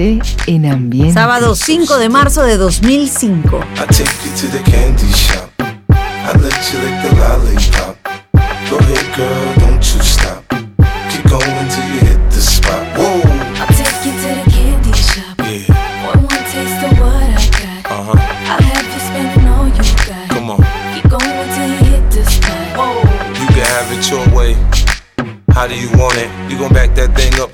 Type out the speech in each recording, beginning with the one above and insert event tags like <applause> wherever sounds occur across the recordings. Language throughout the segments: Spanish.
Quédate en ambiente. Sábado 5 de marzo de 2005. I take you to the candy shop. I let you lick the lollipop.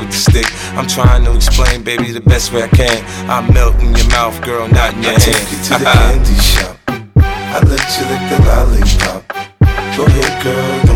with the stick. I'm trying to explain, baby, the best way I can. I melt in your mouth, girl, not in your I hand. Take you to the <laughs> candy shop. I let you lick the lollipop. Go ahead, girl,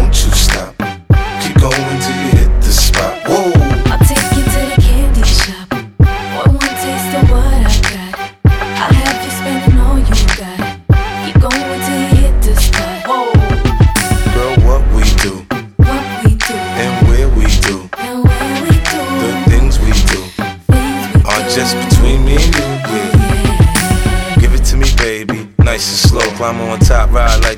Climb on top, ride like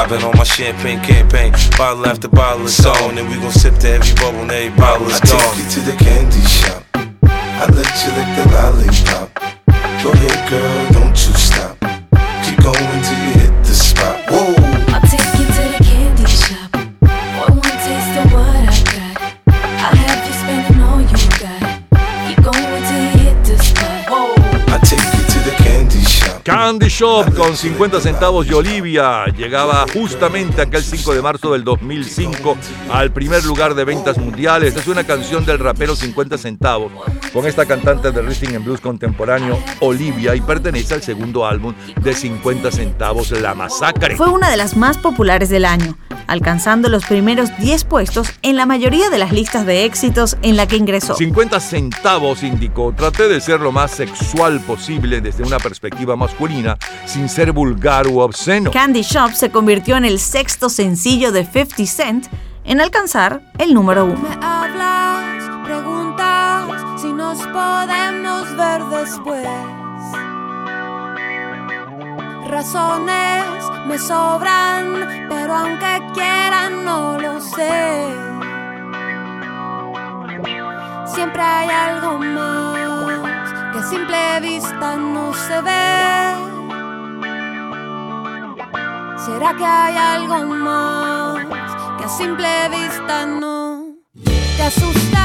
popping on my champagne campaign. Bottle after bottle is on, and we gon' sip to every bubble and every bottle is I gone. I take you to the candy shop. I let you lick the lollipop. Go ahead, girl, don't you stop. Keep going till you candy shop. Con 50 centavos y Olivia llegaba justamente aquel 5 de marzo del 2005 al primer lugar de ventas mundiales. Es una canción del rapero 50 centavos con esta cantante de rhythm and blues contemporáneo Olivia y pertenece al segundo álbum de 50 centavos La Masacre. Fue una de las más populares del año, alcanzando los primeros 10 puestos en la mayoría de las listas de éxitos en la que ingresó. 50 centavos indicó, traté de ser lo más sexual posible desde una perspectiva masculina sin ser vulgar u obsceno. Candy Shop se convirtió en el sexto sencillo de 50 Cent en alcanzar el número uno. Me hablas, preguntas si nos podemos ver después. Razones me sobran, pero aunque quieran no lo sé. Siempre hay algo más a simple vista no se ve. ¿Será que hay algo más que a simple vista no te asusta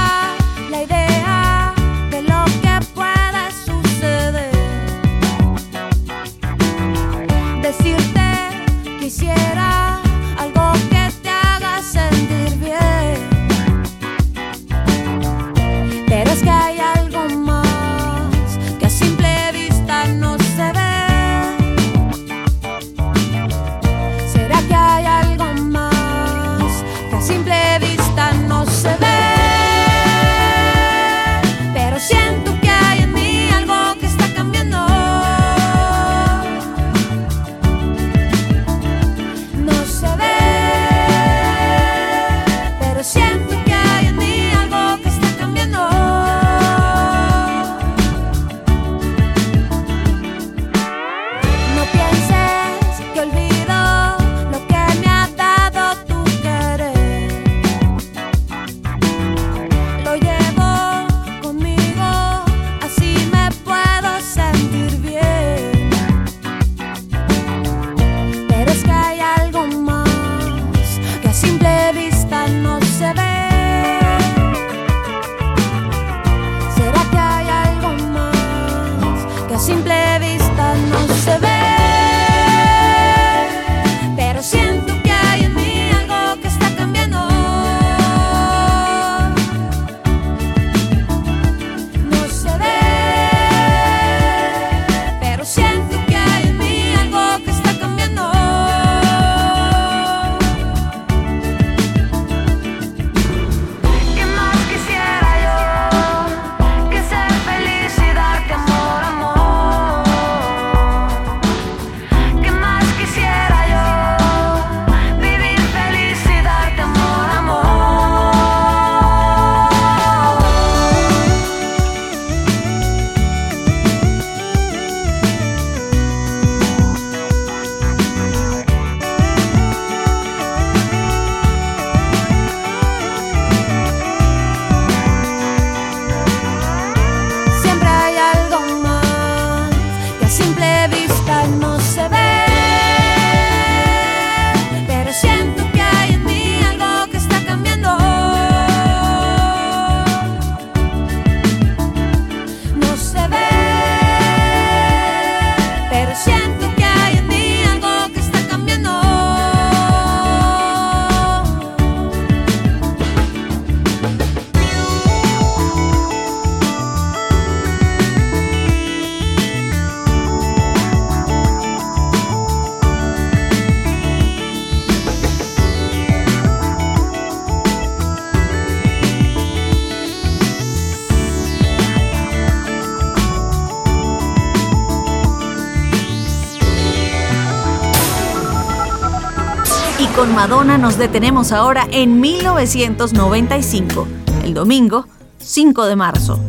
Madonna nos detenemos ahora en 1995, el domingo 5 de marzo.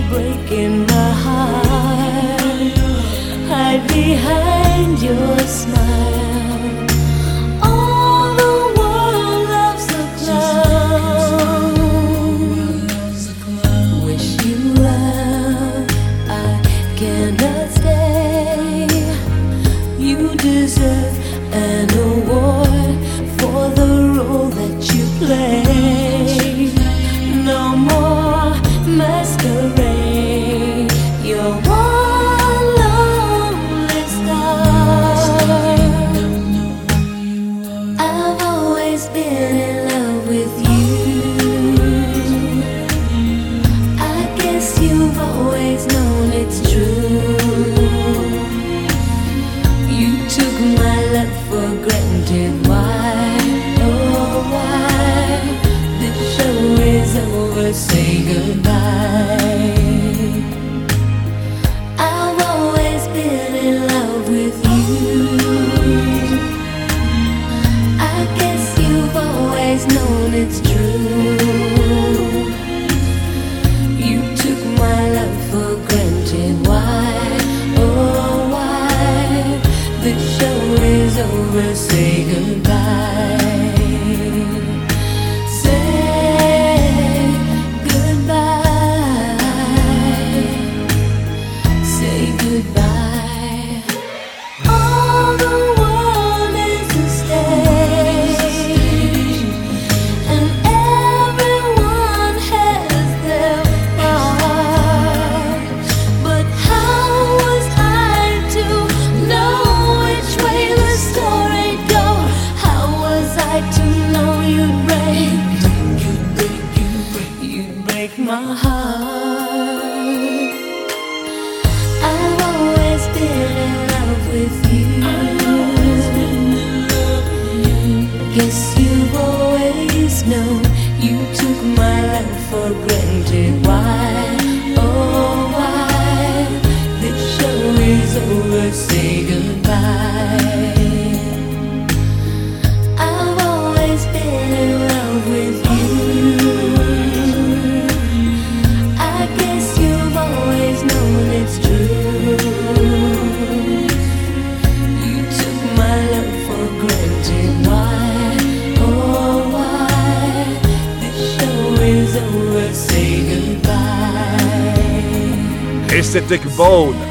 you're breaking my heart. Hide behind your smile.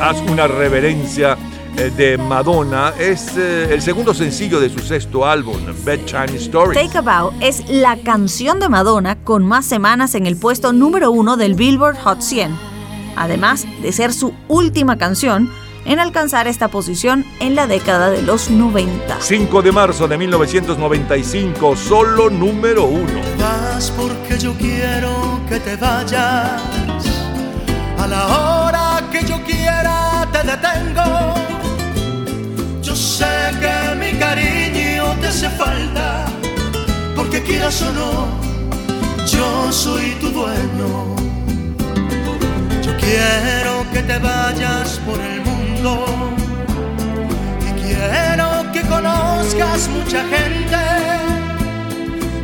Haz una reverencia eh, de Madonna, es eh, el segundo sencillo de su sexto álbum, Bedtime Stories. Take a Bow es la canción de Madonna con más semanas en el puesto número uno del Billboard Hot 100, además de ser su última canción en alcanzar esta posición en la década de los 90. 5 de marzo de 1995, solo número uno. Vas porque yo quiero que te vayas que yo quiera te detengo. Yo sé que mi cariño te hace falta, porque quieras o no, yo soy tu dueño. Yo quiero que te vayas por el mundo y quiero que conozcas mucha gente.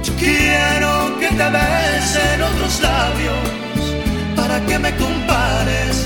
Yo quiero que te besen otros labios para que me compares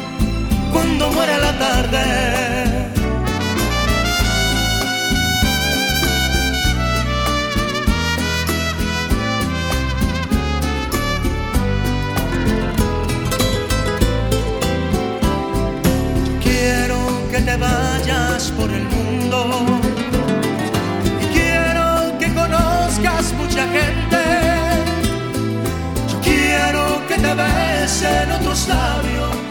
muera la tarde. Quiero que te vayas por el mundo y quiero que conozcas mucha gente. Quiero que te besen otros labios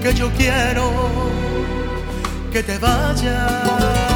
Porque yo quiero que te vayas.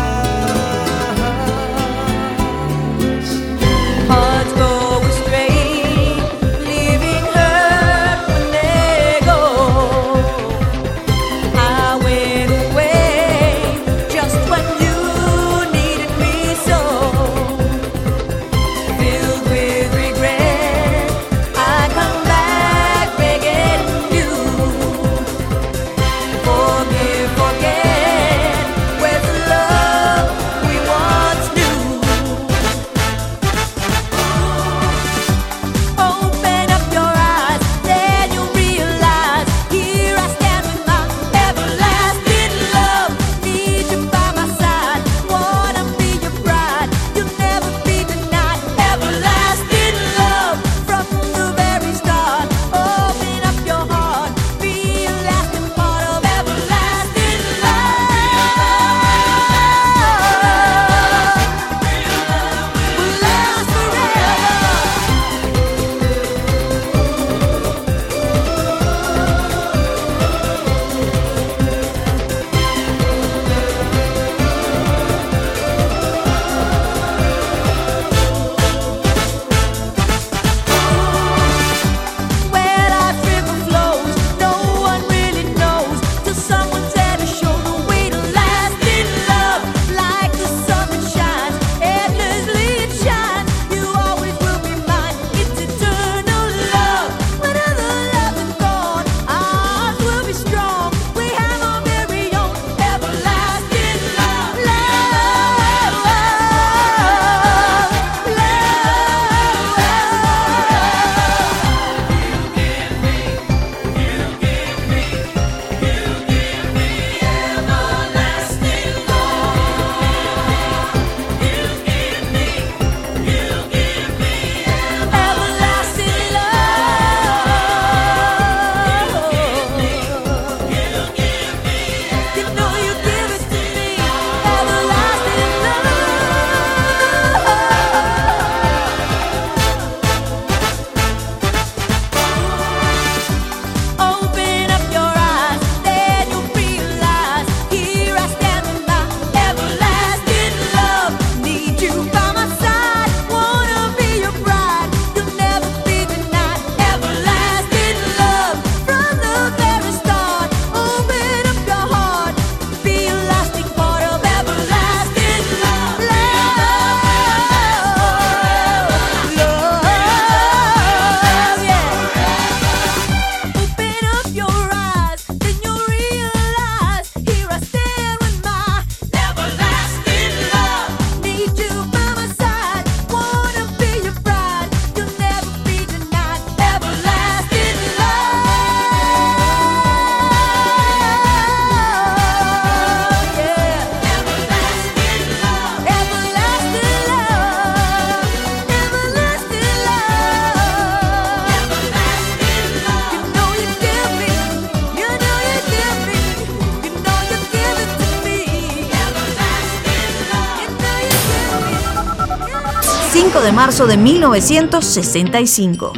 5 de marzo de 1965.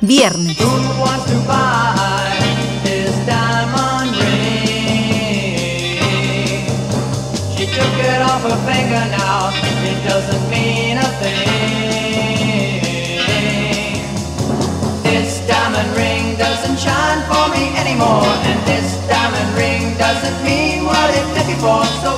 Viernes. Shine for me anymore, and this diamond ring doesn't mean what it before.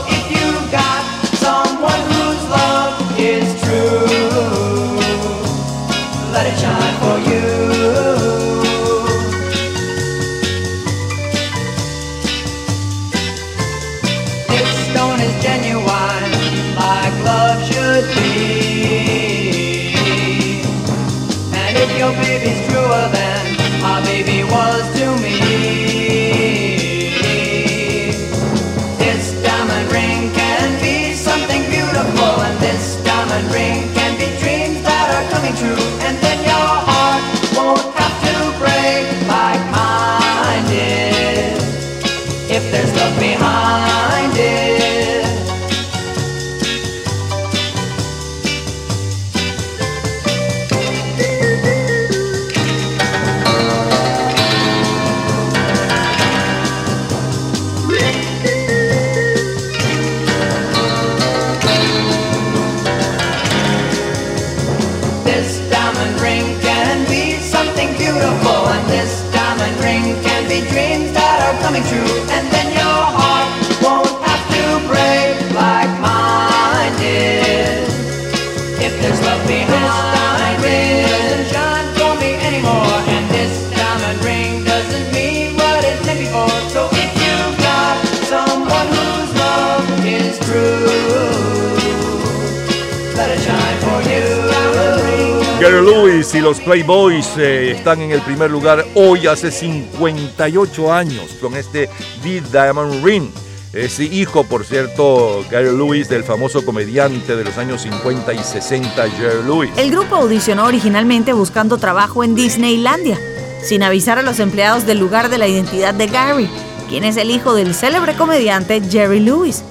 Los Playboys eh, están en el primer lugar hoy hace 58 años con este The Diamond Ring. Es hijo, por cierto, Gary Lewis del famoso comediante de los años 50 y 60, Jerry Lewis. El grupo audicionó originalmente buscando trabajo en Disneylandia, sin avisar a los empleados del lugar de la identidad de Gary, quien es el hijo del célebre comediante Jerry Lewis,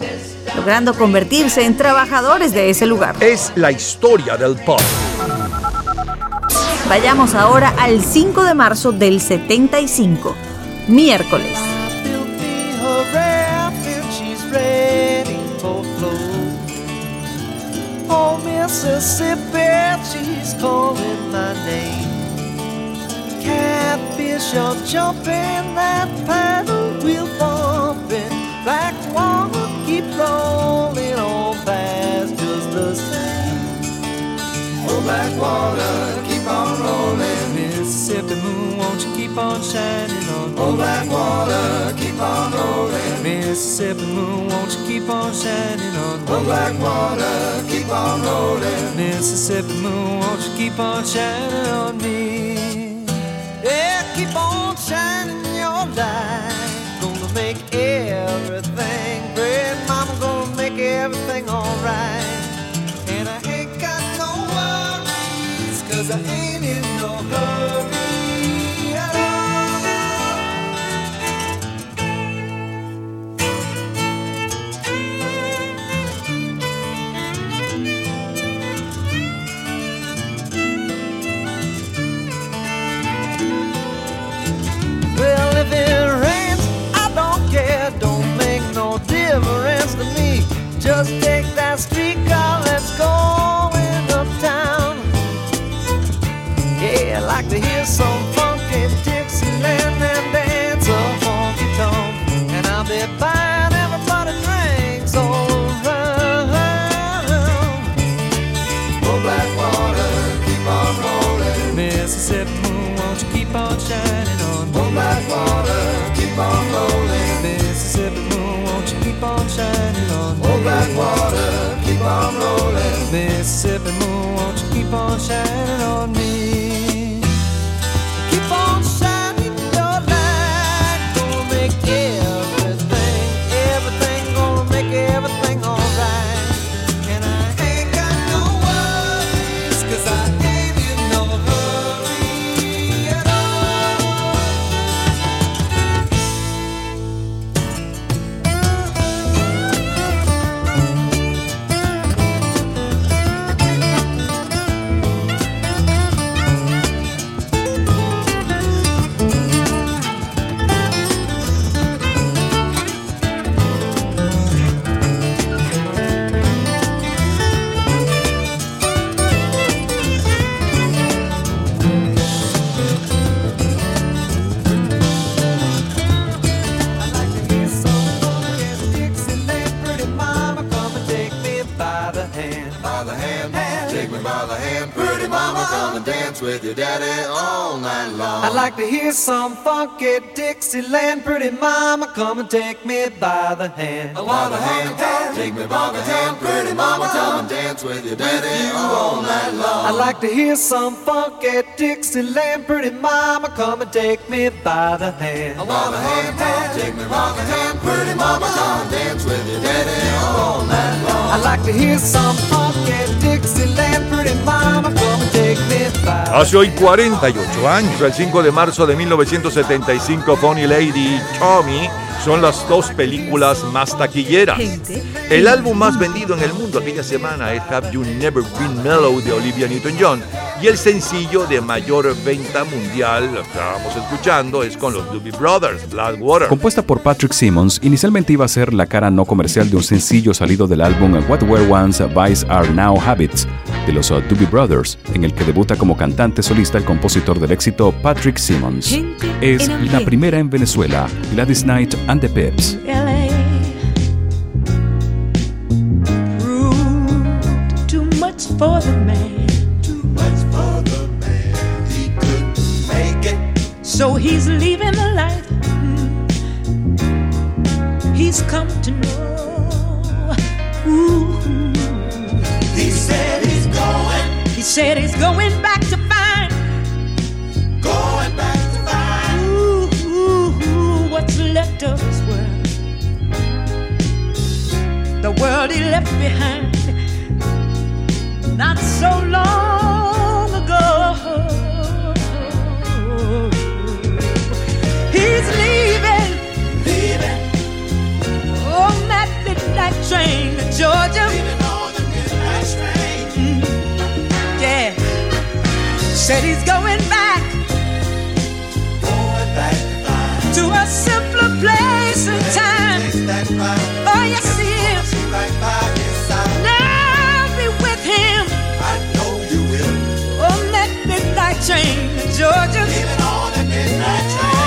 logrando convertirse en trabajadores de ese lugar. Es la historia del pop. Vayamos ahora al 5 de marzo del 75, miércoles. Oh, Mississippi, she's calling my name. Catfish are jumping, that paddle wheel bumping. Black water keep rolling on fast, just the same. Oh, black water, Mississippi moon, won't you keep on shining on me? Oh, black water, keep on rolling. Mississippi moon, won't you keep on shining on me? Yeah, keep on shining your light. Gonna make everything great. Mama gonna make everything alright. And I ain't got no worries, cause I ain't Just take that streetcar, let's go uptown. Yeah, I like to hear some funky Dixieland and dance a honky tonk. And I'll be buying everybody drinks all around. Oh, black water, keep on rolling. Mississippi moon, won't you keep on shining on me? Oh, black water, keep on rolling. Mississippi moon, won't you keep on shining black water, keep on rolling. Mississippi moon, won't you keep on shining on me? I'd like to hear some funky Dixieland. Pretty mama, come and take me by the hand. By the hand, take me by the hand, pretty mama, come and dance with your daddy you all night long. I'd like to hear some funky Dixieland. Pretty mama, come and take me by the hand. By the hand, take me by the hand, pretty mama, come and dance with your daddy all night long. I'd like to hear some funky Hace hoy 48 años, el 5 de marzo de 1975, Funny Lady Tommy son las dos películas más taquilleras. El álbum más vendido en el mundo aquella semana es Have You Never Been Mellow de Olivia Newton-John y el sencillo de mayor venta mundial, lo que estábamos escuchando, es con los Doobie Brothers, Blackwater. Compuesta por Patrick Simmons, inicialmente iba a ser la cara no comercial de un sencillo salido del álbum What Were Once Vice Are Now Habits de los uh, Doobie Brothers, en el que debuta como cantante solista el compositor del éxito Patrick Simmons. Gente Es la primera en Venezuela, Gladys Knight and the Pips. LA. Rude, too much for the man. Too much for the man. He couldn't make it. So he's leaving the life he's come to know. Said he's going back to find going back to find. ooh, ooh, ooh, what's left of his world. The world he left behind not so long ago. He's leaving, Leaving, on that midnight train to Georgia. leaving said he's going back Going back to a simpler place and time. That Oh, yes, he is. right by his side. Now I'll be with him I know you will. Oh, on that midnight train to Georgia. Leaving on the midnight train.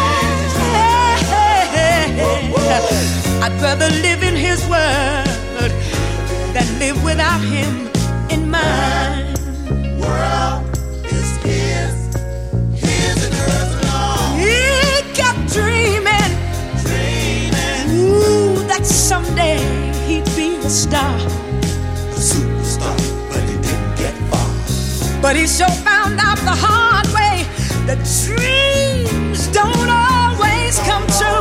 I'd rather live in his world than live without him in mine. Someday he'd be a star. a superstar, but he didn't get far. But he sure found out the hard way that dreams don't always come true.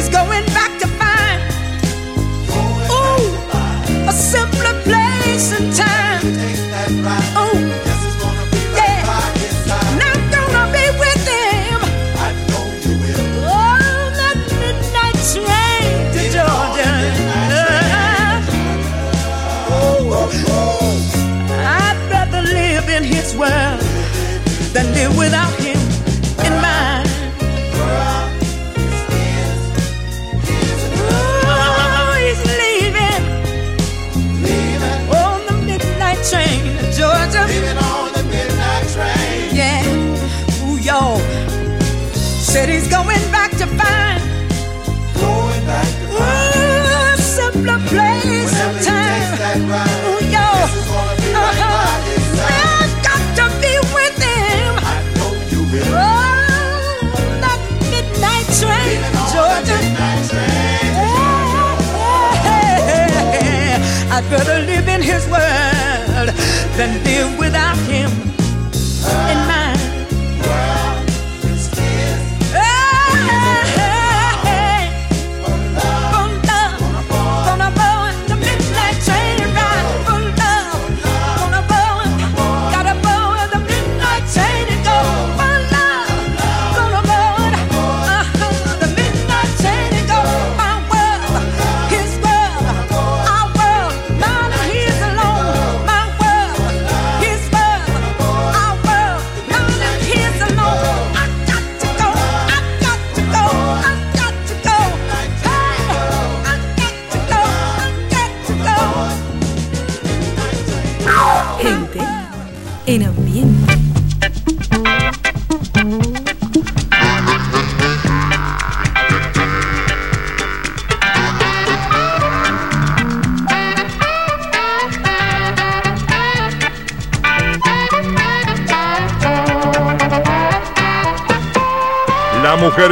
He's going back to find ooh, a simpler place and time. Oh, Yeah. not gonna be with him on that midnight train to Georgia. I'd rather live in his world than live without this world than live without.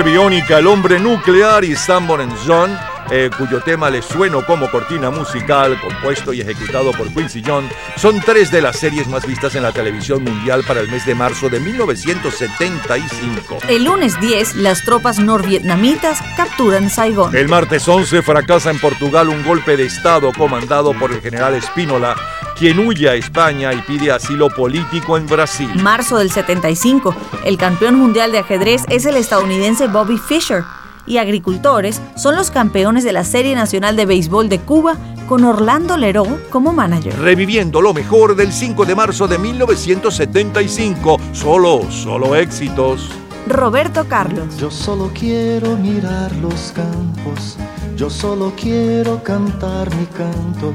Biónica, el hombre nuclear y Sanborn John, eh, cuyo tema les sueno como cortina musical, compuesto y ejecutado por Quincy John, son tres de las series más vistas en la televisión mundial para el mes de marzo de 1975. El lunes 10, las tropas norvietnamitas capturan Saigón. El martes 11 fracasa en Portugal un golpe de Estado comandado por el general Espínola, quien huye a España y pide asilo político en Brasil. Marzo del 75, el campeón mundial de ajedrez es el estadounidense Bobby Fischer y agricultores son los campeones de la Serie Nacional de Béisbol de Cuba con Orlando Leroux como manager. Reviviendo lo mejor del 5 de marzo de 1975, solo, solo éxitos. Roberto Carlos. Yo solo quiero mirar los campos, yo solo quiero cantar mi canto.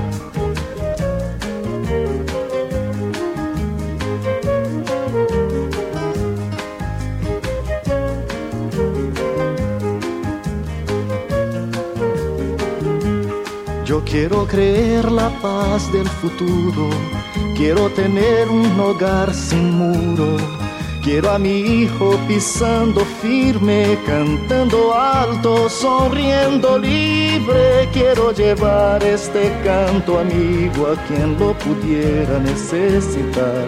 Yo quiero creer la paz del futuro, quiero tener un hogar sin muro. Quiero a mi hijo pisando firme, cantando alto, sonriendo libre. Quiero llevar este canto amigo a quien lo pudiera necesitar.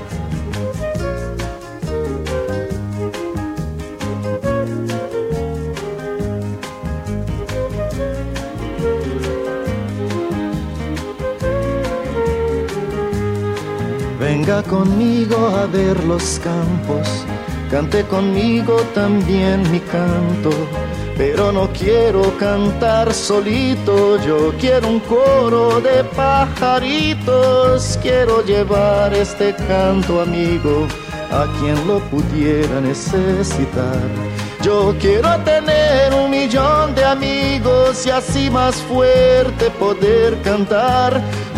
Venga conmigo a ver los campos, cante conmigo también mi canto. Pero no quiero cantar solito, yo quiero un coro de pajaritos. Quiero llevar este canto amigo a quien lo pudiera necesitar. Yo quiero tener un millón de amigos y así más fuerte poder cantar.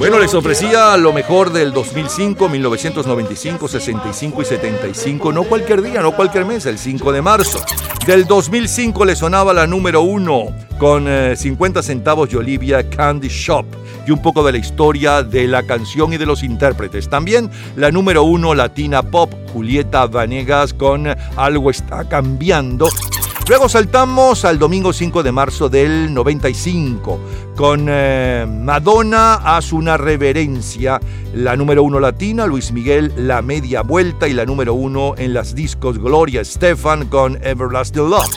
Bueno, les ofrecía lo mejor del 2005, 1995, 65 y 75, no cualquier día, no cualquier mes, el 5 de marzo. Del 2005 le sonaba la número uno con 50 eh, centavos de Olivia Candy Shop y un poco de la historia de la canción y de los intérpretes. También la número uno latina pop, Julieta Vanegas con Algo está cambiando. Luego saltamos al domingo 5 de marzo del 95 con eh, Madonna haz una reverencia, la número uno latina, Luis Miguel la media vuelta y la número uno en las discos Gloria Stefan con Everlasting Love.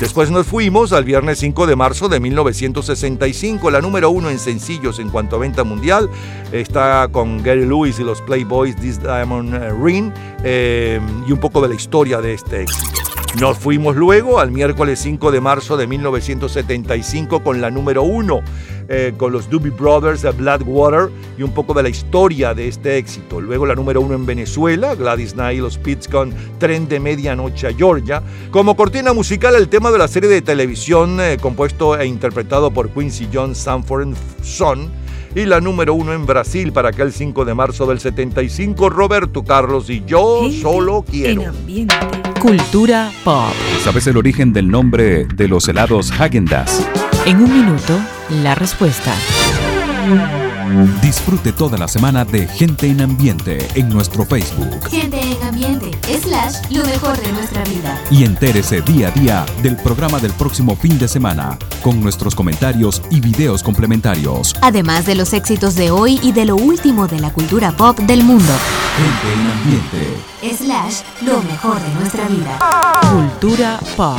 Después nos fuimos al viernes 5 de marzo de 1965, la número uno en sencillos en cuanto a venta mundial. Está con Gary Lewis y los Playboys, This Diamond Ring, eh, y un poco de la historia de este éxito. Nos fuimos luego al miércoles 5 de marzo de 1975 con la número 1, eh, con los Doobie Brothers, de Bloodwater y un poco de la historia de este éxito. Luego la número 1 en Venezuela, Gladys Knight y los Pits con Tren de Medianoche a Georgia. Como cortina musical, el tema de la serie de televisión eh, compuesto e interpretado por Quincy Jones, Sanford Son y la número uno en Brasil para aquel 5 de marzo del 75, Roberto Carlos y yo solo quiero. Cultura pop. ¿Sabes el origen del nombre de los helados Häagen-Dazs? En un minuto, la respuesta. Disfrute toda la semana de Gente en Ambiente en nuestro Facebook. Gente en Ambiente, slash, lo mejor de nuestra vida. Y entérese día a día del programa del próximo fin de semana, con nuestros comentarios y videos complementarios. Además de los éxitos de hoy y de lo último de la cultura pop del mundo. Gente en Ambiente. Slash, lo mejor de nuestra vida. Cultura pop.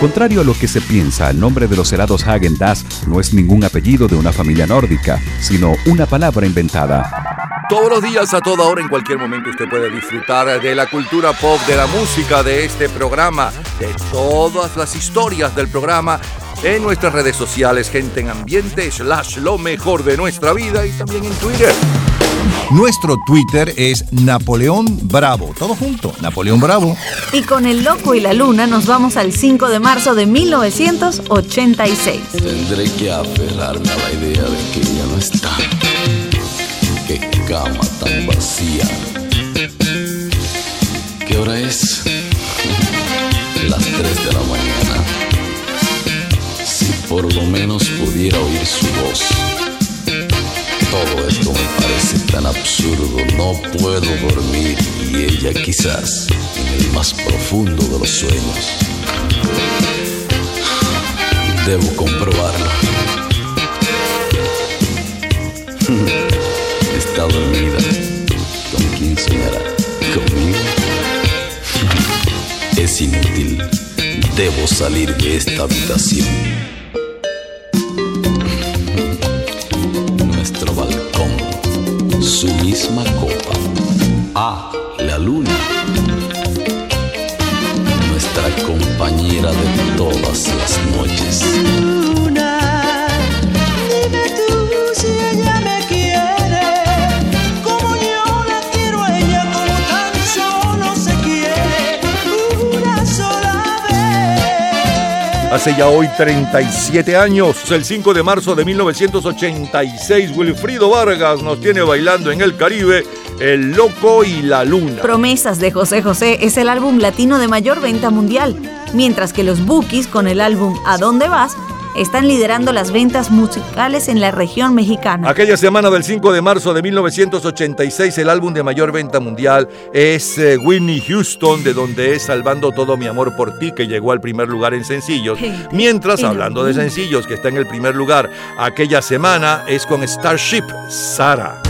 Contrario a lo que se piensa, el nombre de los helados Häagen-Dazs no es ningún apellido de una familia nórdica, sino una palabra inventada. Todos los días, a toda hora, en cualquier momento, usted puede disfrutar de la cultura pop, de la música, de este programa, de todas las historias del programa en nuestras redes sociales, gente en ambiente, slash lo mejor de nuestra vida y también en Twitter. Nuestro Twitter es Napoleón Bravo. Todo junto, Napoleón Bravo. Y con el loco y la luna nos vamos al 5 de marzo de 1986. Tendré que aferrarme a la idea de que está. Qué cama tan vacía. ¿Qué hora es? Las 3 de la mañana. Si por lo menos pudiera oír su voz. Todo esto me parece tan absurdo, no puedo dormir y ella quizás en el más profundo de los sueños. Debo comprobarlo. Está dormida. ¿Con quién soñará? ¿Conmigo? Es inútil. Debo salir de esta habitación. Hace ya hoy 37 años, el 5 de marzo de 1986, Wilfrido Vargas nos tiene bailando en el Caribe El Loco y la Luna. Promesas de José José es el álbum latino de mayor venta mundial, mientras que los Bookies con el álbum ¿A dónde vas? Están liderando las ventas musicales en la región mexicana. Aquella semana del 5 de marzo de 1986, el álbum de mayor venta mundial es eh, Whitney Houston, de donde es Salvando todo mi amor por ti, que llegó al primer lugar en sencillos. Mientras, hablando de sencillos, que está en el primer lugar aquella semana, es con Starship, Sara.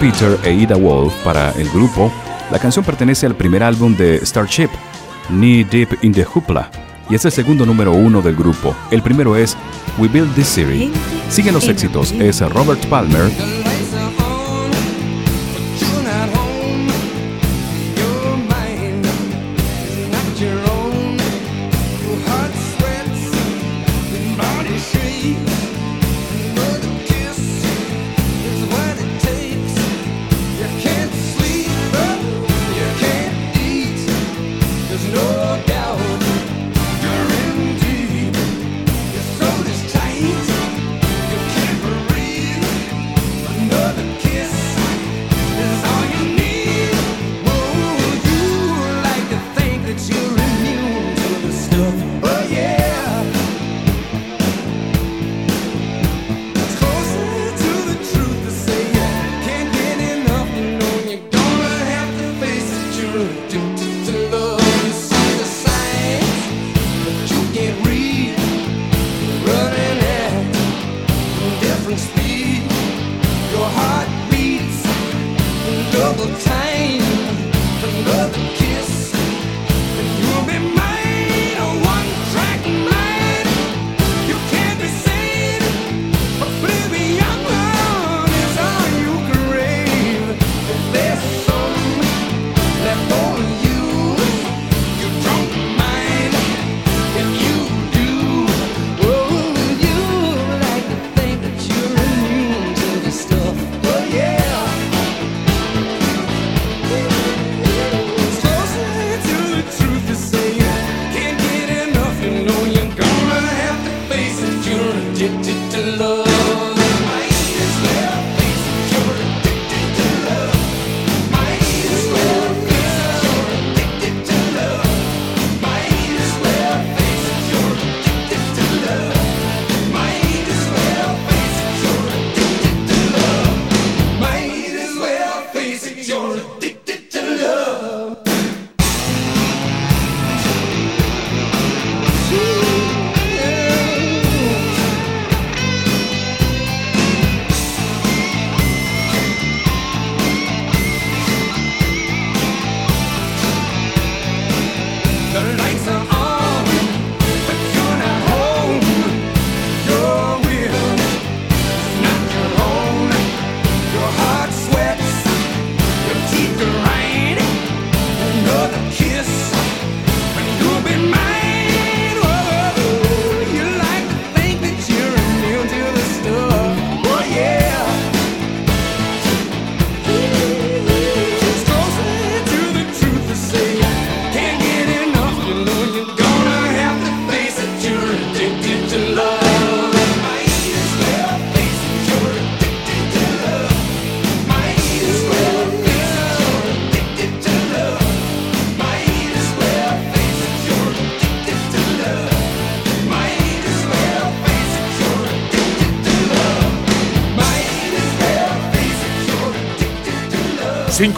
Peter e Ida Wolf para el grupo, la canción pertenece al primer álbum de Starship, Knee Deep in the Hoopla, y es el segundo número uno del grupo. El primero es We Build This City. Siguen los éxitos, es Robert Palmer,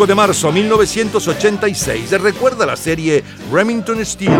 ...5 de marzo 1986... ...se recuerda la serie Remington Steel...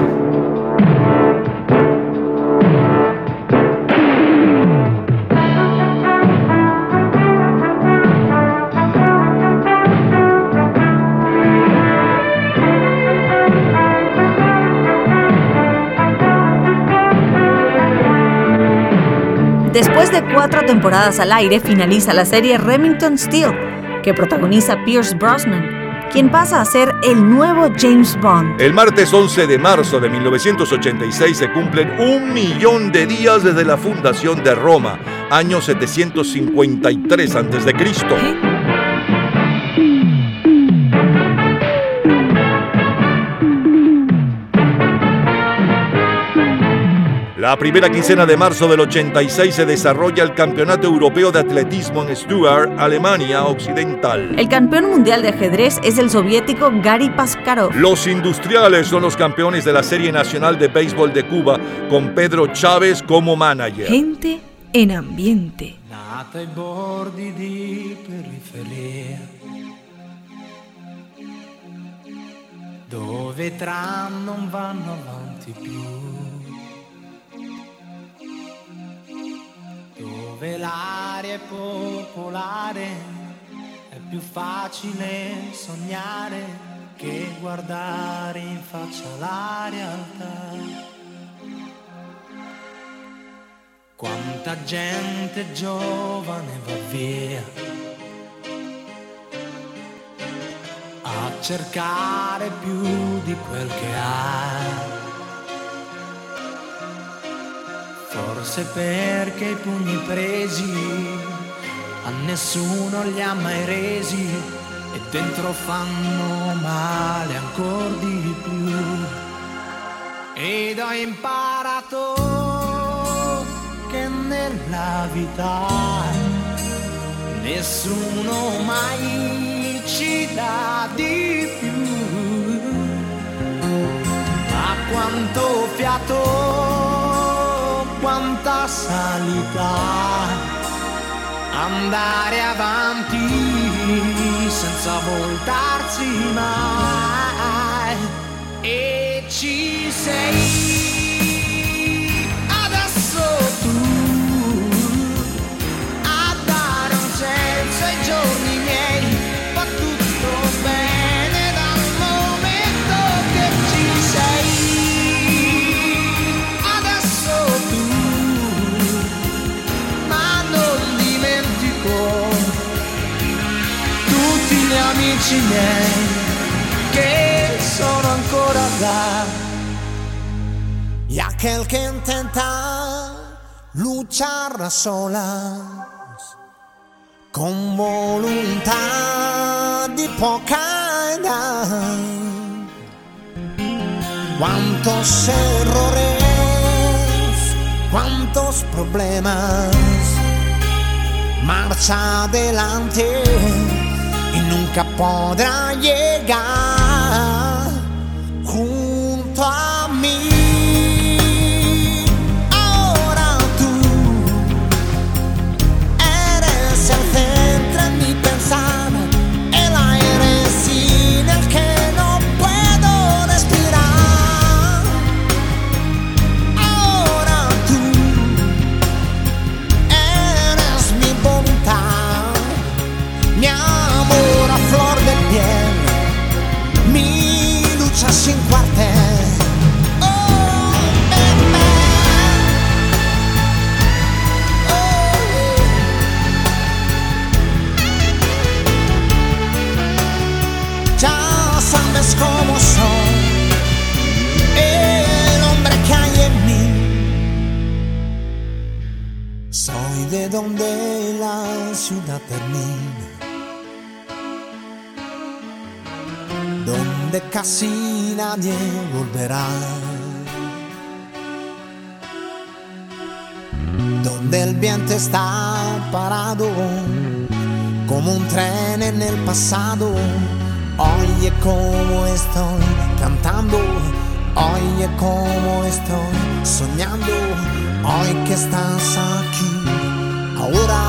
Después de cuatro temporadas al aire, finaliza la serie Remington Steel, que protagoniza Pierce Brosnan, quien pasa a ser el nuevo James Bond. El martes 11 de marzo de 1986 se cumplen un millón de días desde la fundación de Roma, año 753 a.C. La primera quincena de marzo del 86 se desarrolla el Campeonato Europeo de Atletismo en Stuttgart, Alemania Occidental. El campeón mundial de ajedrez es el soviético Gary Paskarov. Los industriales son los campeones de la Serie Nacional de Béisbol de Cuba, con Pedro Chávez como manager. Gente en ambiente. Nata ai bordi di periferia dove tram non vanno avanti più dove l'aria è popolare più facile sognare che guardare in faccia la realtà. Quanta gente giovane va via a cercare più di quel che ha. Forse perché i pugni presi a nessuno li ha mai resi e dentro fanno male ancora di più. Ed ho imparato che nella vita nessuno mai ci dà di più. Ma quanto fiato, salita andare avanti senza voltarsi mai. E ci sei che sono ancora là. Y aquel que intenta luchar sola con voluntad di poca edad. Cuántos errores, cuántos problemas marcha adelante y nunca podrá llegar donde casi nadie volverá, donde el viento está parado como un tren en el pasado. Oye cómo estoy cantando, oye cómo estoy soñando, hoy que estás aquí, ahora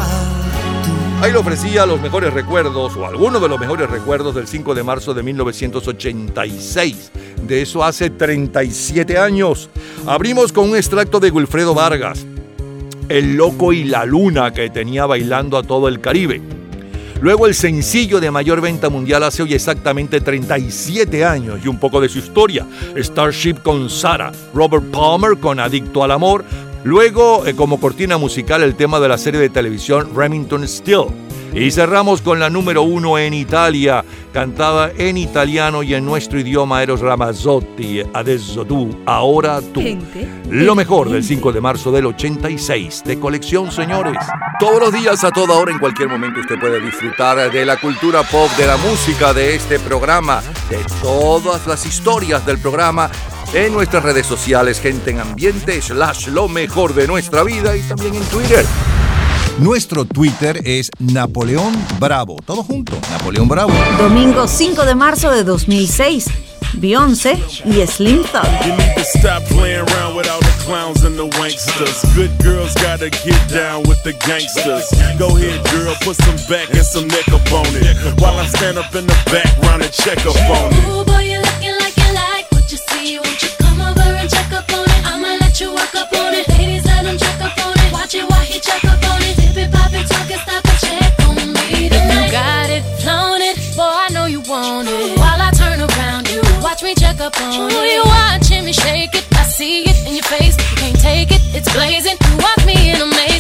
Ahí le ofrecía los mejores recuerdos, o algunos de los mejores recuerdos del 5 de marzo de 1986. De eso hace 37 años. Abrimos con un extracto de Wilfredo Vargas, El Loco y la Luna que tenía bailando a todo el Caribe. Luego el sencillo de mayor venta mundial hace hoy exactamente 37 años y un poco de su historia. Starship con Sara, Robert Palmer con Adicto al Amor. Luego, eh, como cortina musical, el tema de la serie de televisión Remington Still. Y cerramos con la número uno en Italia, cantada en italiano y en nuestro idioma Eros Ramazzotti, Adesso tu, ahora tú. Gente. Lo mejor del 5 de marzo del 86, de colección, señores. Todos los días, a toda hora, en cualquier momento, usted puede disfrutar de la cultura pop, de la música, de este programa, de todas las historias del programa en nuestras redes sociales, gente en ambiente, slash lo mejor de nuestra vida y también en Twitter. Nuestro Twitter es Napoleón Bravo. Todo junto, Napoleón Bravo. Domingo 5 de marzo de 2006. Beyoncé y Slim Thug. You need to stop playing around with all the clowns and the wanksters. Good girls gotta get down with the gangsters. Go ahead, girl, put some back and some neck up on it. While I stand up in the background and check up on it. check up on it. Ladies, let him check up on it. Watch it while he check up on it. Dip it, pop it, talk it, stop it, check on me tonight. If you got it, flown it, boy, I know you want it. While I turn around, you watch me check up on Ooh, it. You watching me shake it, I see it in your face. You can't take it, it's blazing. You want me in a maze.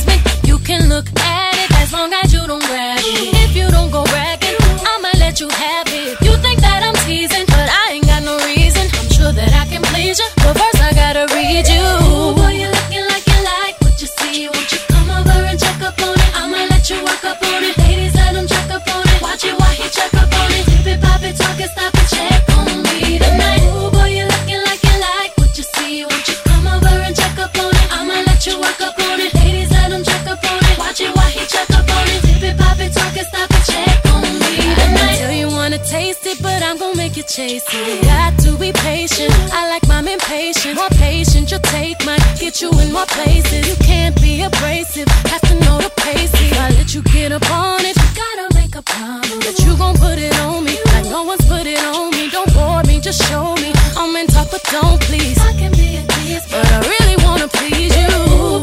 taste it, but I'm gonna make you chase it. Got to be patient. I like my impatient. More patient, you take mine. Get you in more places. You can't be abrasive. Have to know the pace. If I let you get up on it, you gotta make a promise that you gon' put it on me. Like no one's put it on me. Don't bore me, just show me. I'm in top, but don't please. I can be a tease, but I really wanna please you.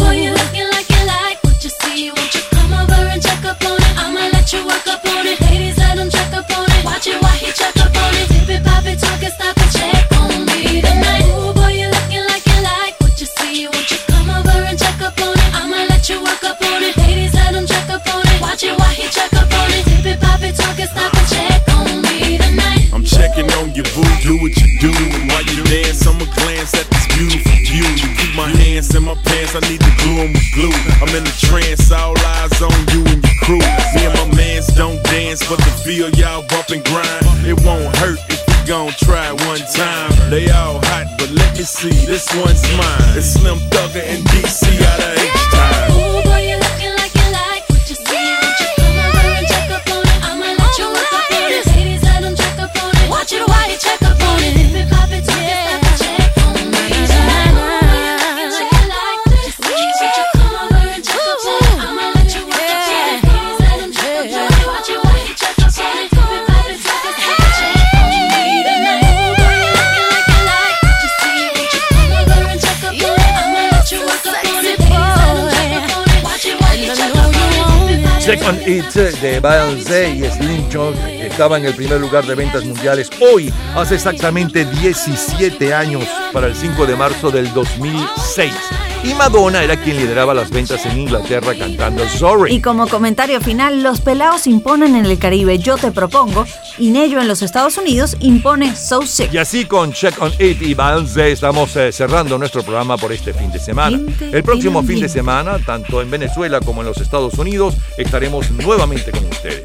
de Beyoncé y Slim John estaba en el primer lugar de ventas mundiales hoy, hace exactamente 17 años, para el 5 de marzo del 2006 y Madonna era quien lideraba las ventas en Inglaterra cantando Sorry. Y como comentario final, los pelados imponen en el Caribe Yo Te Propongo y Nello en los Estados Unidos impone So Sick. Y así con Check on It y Balance estamos eh, cerrando nuestro programa por este fin de semana. El próximo fin de semana, tanto en Venezuela como en los Estados Unidos, estaremos nuevamente con ustedes.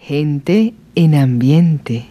Gente en ambiente.